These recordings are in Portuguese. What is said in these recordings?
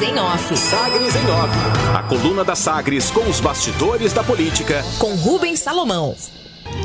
Sagres em Off. Sagres em Off. A coluna da Sagres com os bastidores da política. Com Rubens Salomão.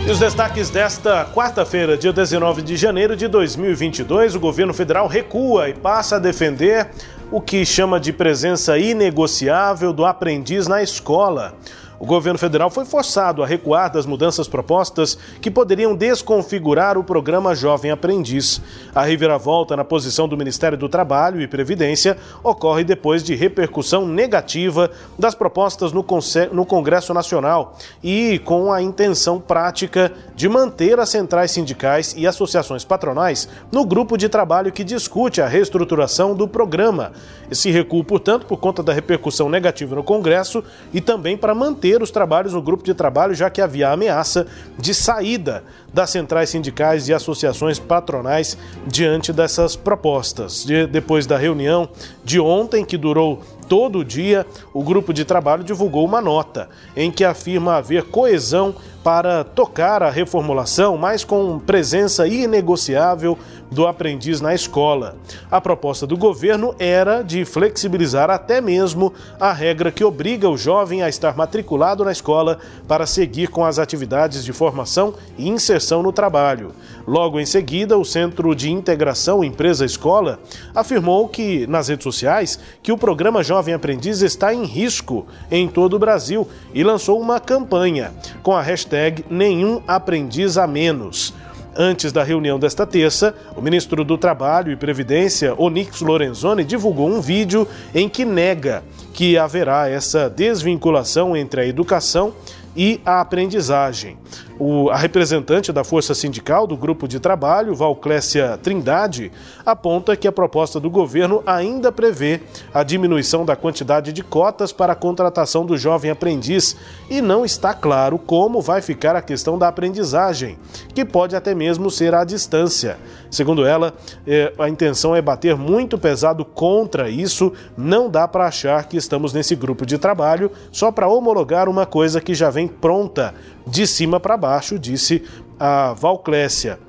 E os destaques desta quarta-feira, dia 19 de janeiro de 2022, o governo federal recua e passa a defender o que chama de presença inegociável do aprendiz na escola. O governo federal foi forçado a recuar das mudanças propostas que poderiam desconfigurar o programa Jovem Aprendiz. A reviravolta na posição do Ministério do Trabalho e Previdência ocorre depois de repercussão negativa das propostas no, no Congresso Nacional e com a intenção prática de manter as centrais sindicais e associações patronais no grupo de trabalho que discute a reestruturação do programa. Esse recuo, portanto, por conta da repercussão negativa no Congresso e também para manter manter os trabalhos no grupo de trabalho, já que havia ameaça de saída das centrais sindicais e associações patronais diante dessas propostas. De, depois da reunião de ontem, que durou todo dia, o grupo de trabalho divulgou uma nota em que afirma haver coesão para tocar a reformulação, mas com presença inegociável do aprendiz na escola. A proposta do governo era de flexibilizar até mesmo a regra que obriga o jovem a estar matriculado na escola para seguir com as atividades de formação e inserção no trabalho. Logo em seguida, o Centro de Integração Empresa-Escola afirmou que nas redes sociais que o programa Jovem Aprendiz está em risco em todo o Brasil e lançou uma campanha com a hashtag Nenhum Aprendiz a Menos. Antes da reunião desta terça, o ministro do Trabalho e Previdência, Onix Lorenzoni, divulgou um vídeo em que nega que haverá essa desvinculação entre a educação e a aprendizagem. O, a representante da Força Sindical do Grupo de Trabalho, Valclécia Trindade, aponta que a proposta do governo ainda prevê a diminuição da quantidade de cotas para a contratação do jovem aprendiz e não está claro como vai ficar a questão da aprendizagem, que pode até mesmo ser à distância. Segundo ela, eh, a intenção é bater muito pesado contra isso. Não dá para achar que estamos nesse grupo de trabalho só para homologar uma coisa que já vem pronta de cima para baixo, disse a Valclécia.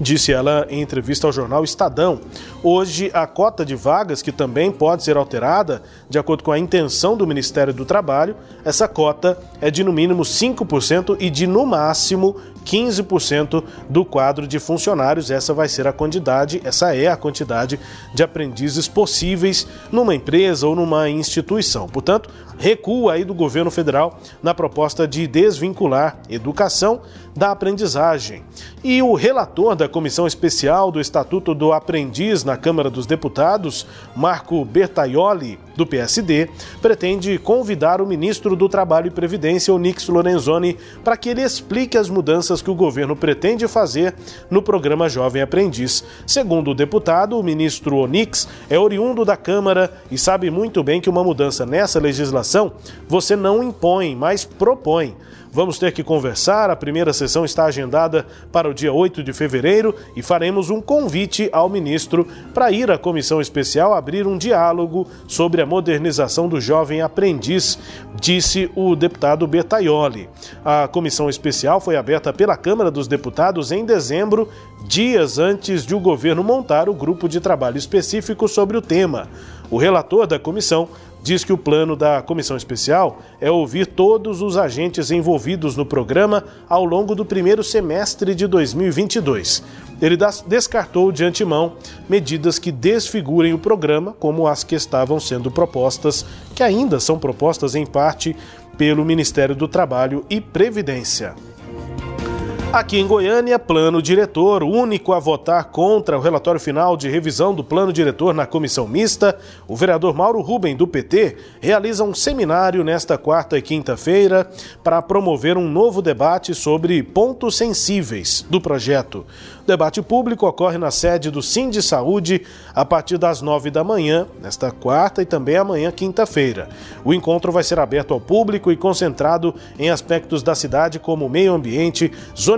Disse ela em entrevista ao jornal Estadão. Hoje, a cota de vagas, que também pode ser alterada, de acordo com a intenção do Ministério do Trabalho, essa cota é de no mínimo 5% e de no máximo 15% do quadro de funcionários. Essa vai ser a quantidade, essa é a quantidade de aprendizes possíveis numa empresa ou numa instituição. Portanto, recua aí do governo federal na proposta de desvincular educação da aprendizagem. E o relator da Comissão Especial do Estatuto do Aprendiz na Câmara dos Deputados, Marco Bertaioli, do PSD, pretende convidar o ministro do Trabalho e Previdência, Onix Lorenzoni, para que ele explique as mudanças que o governo pretende fazer no programa Jovem Aprendiz. Segundo o deputado, o ministro Onix é oriundo da Câmara e sabe muito bem que uma mudança nessa legislação você não impõe, mas propõe. Vamos ter que conversar. A primeira sessão está agendada para o dia 8 de fevereiro e faremos um convite ao ministro para ir à comissão especial abrir um diálogo sobre a modernização do jovem aprendiz, disse o deputado Betaioli. A comissão especial foi aberta pela Câmara dos Deputados em dezembro, dias antes de o governo montar o grupo de trabalho específico sobre o tema. O relator da comissão diz que o plano da comissão especial é ouvir todos os agentes envolvidos no programa ao longo do primeiro semestre de 2022. Ele descartou de antemão medidas que desfigurem o programa, como as que estavam sendo propostas, que ainda são propostas em parte pelo Ministério do Trabalho e Previdência. Aqui em Goiânia, plano diretor, único a votar contra o relatório final de revisão do plano diretor na comissão mista, o vereador Mauro Ruben, do PT, realiza um seminário nesta quarta e quinta-feira para promover um novo debate sobre pontos sensíveis do projeto. O debate público ocorre na sede do Sim de Saúde a partir das nove da manhã, nesta quarta e também amanhã, quinta-feira. O encontro vai ser aberto ao público e concentrado em aspectos da cidade como meio ambiente,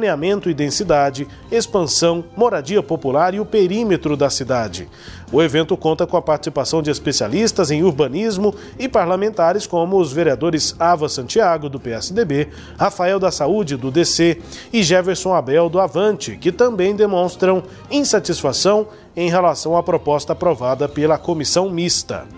zoneamento e densidade, expansão, moradia popular e o perímetro da cidade. O evento conta com a participação de especialistas em urbanismo e parlamentares como os vereadores Ava Santiago, do PSDB, Rafael da Saúde, do DC e Jefferson Abel, do Avante, que também demonstram insatisfação em relação à proposta aprovada pela comissão mista.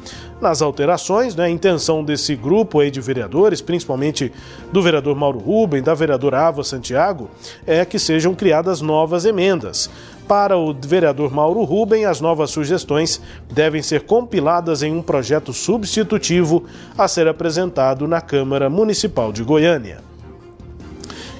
Nas alterações, né, a intenção desse grupo aí de vereadores, principalmente do vereador Mauro Rubem, da vereadora Ava Santiago, é que sejam criadas novas emendas. Para o vereador Mauro Rubem, as novas sugestões devem ser compiladas em um projeto substitutivo a ser apresentado na Câmara Municipal de Goiânia.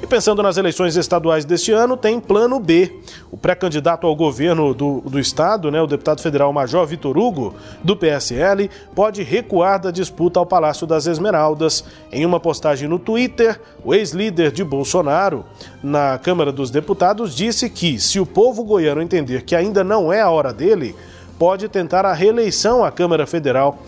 E pensando nas eleições estaduais deste ano, tem plano B. O pré-candidato ao governo do, do estado, né, o deputado federal Major Vitor Hugo, do PSL, pode recuar da disputa ao Palácio das Esmeraldas. Em uma postagem no Twitter, o ex-líder de Bolsonaro na Câmara dos Deputados disse que, se o povo goiano entender que ainda não é a hora dele, pode tentar a reeleição à Câmara Federal.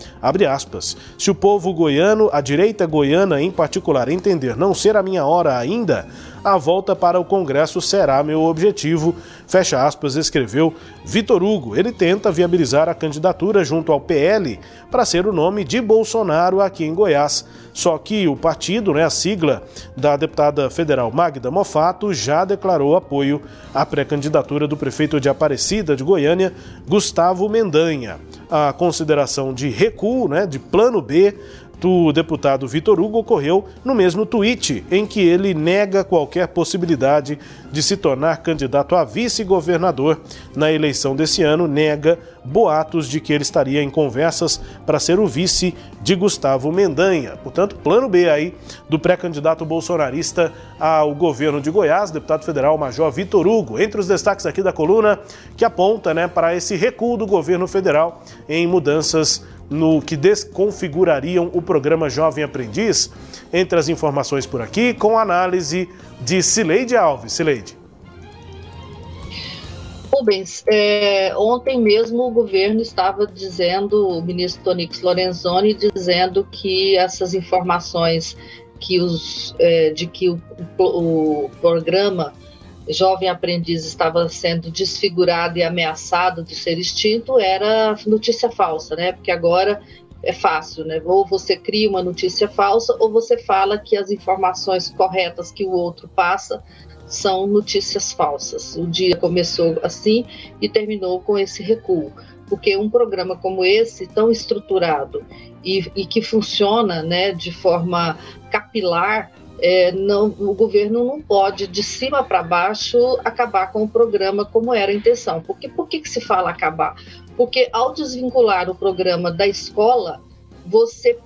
Se o povo goiano, a direita goiana em particular, entender não ser a minha hora ainda, a volta para o Congresso será meu objetivo. Fecha aspas, escreveu Vitor Hugo. Ele tenta viabilizar a candidatura junto ao PL para ser o nome de Bolsonaro aqui em Goiás. Só que o partido, né, a sigla da deputada federal Magda Mofato, já declarou apoio à pré-candidatura do prefeito de Aparecida de Goiânia, Gustavo Mendanha. A consideração de recuo, né, de plano B, do deputado Vitor Hugo ocorreu no mesmo tweet, em que ele nega qualquer possibilidade de se tornar candidato a vice-governador na eleição desse ano, nega boatos de que ele estaria em conversas para ser o vice de Gustavo Mendanha. Portanto, plano B aí do pré-candidato bolsonarista ao governo de Goiás, deputado federal Major Vitor Hugo. Entre os destaques aqui da coluna que aponta né, para esse recuo do governo federal em mudanças no que desconfigurariam o programa Jovem Aprendiz. Entre as informações por aqui, com análise de Cileide Alves. Cileide. Rubens, é, ontem mesmo o governo estava dizendo, o ministro Tonix Lorenzoni, dizendo que essas informações que os, é, de que o, o programa jovem aprendiz estava sendo desfigurado e ameaçado de ser extinto era notícia falsa, né? Porque agora é fácil, né? Ou você cria uma notícia falsa ou você fala que as informações corretas que o outro passa são notícias falsas. O dia começou assim e terminou com esse recuo. Porque um programa como esse, tão estruturado e, e que funciona né, de forma capilar, é, não, o governo não pode, de cima para baixo, acabar com o programa como era a intenção. Porque, por que, que se fala acabar? Porque ao desvincular o programa da escola, você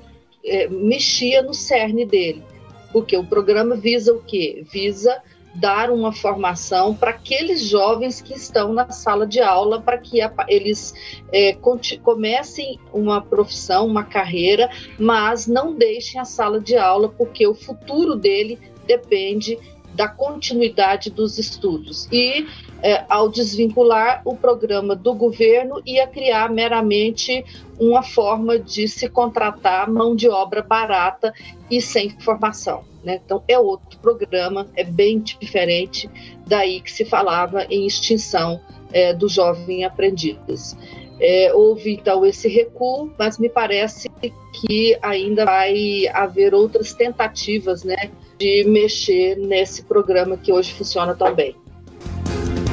é, mexia no cerne dele. Porque o programa visa o quê? Visa dar uma formação para aqueles jovens que estão na sala de aula, para que a, eles é, comecem uma profissão, uma carreira, mas não deixem a sala de aula, porque o futuro dele depende da continuidade dos estudos. E é, ao desvincular o programa do governo, ia criar meramente uma forma de se contratar mão de obra barata e sem formação. Né? Então, é outro programa, é bem diferente daí que se falava em extinção é, do jovem aprendiz. É, houve então esse recuo, mas me parece que ainda vai haver outras tentativas né, de mexer nesse programa que hoje funciona tão bem.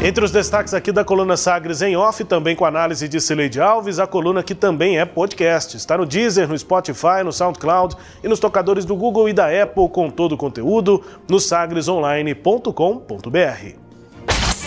Entre os destaques aqui da coluna Sagres em off, também com análise de Cileide Alves, a coluna que também é podcast. Está no Deezer, no Spotify, no SoundCloud e nos tocadores do Google e da Apple com todo o conteúdo no sagresonline.com.br.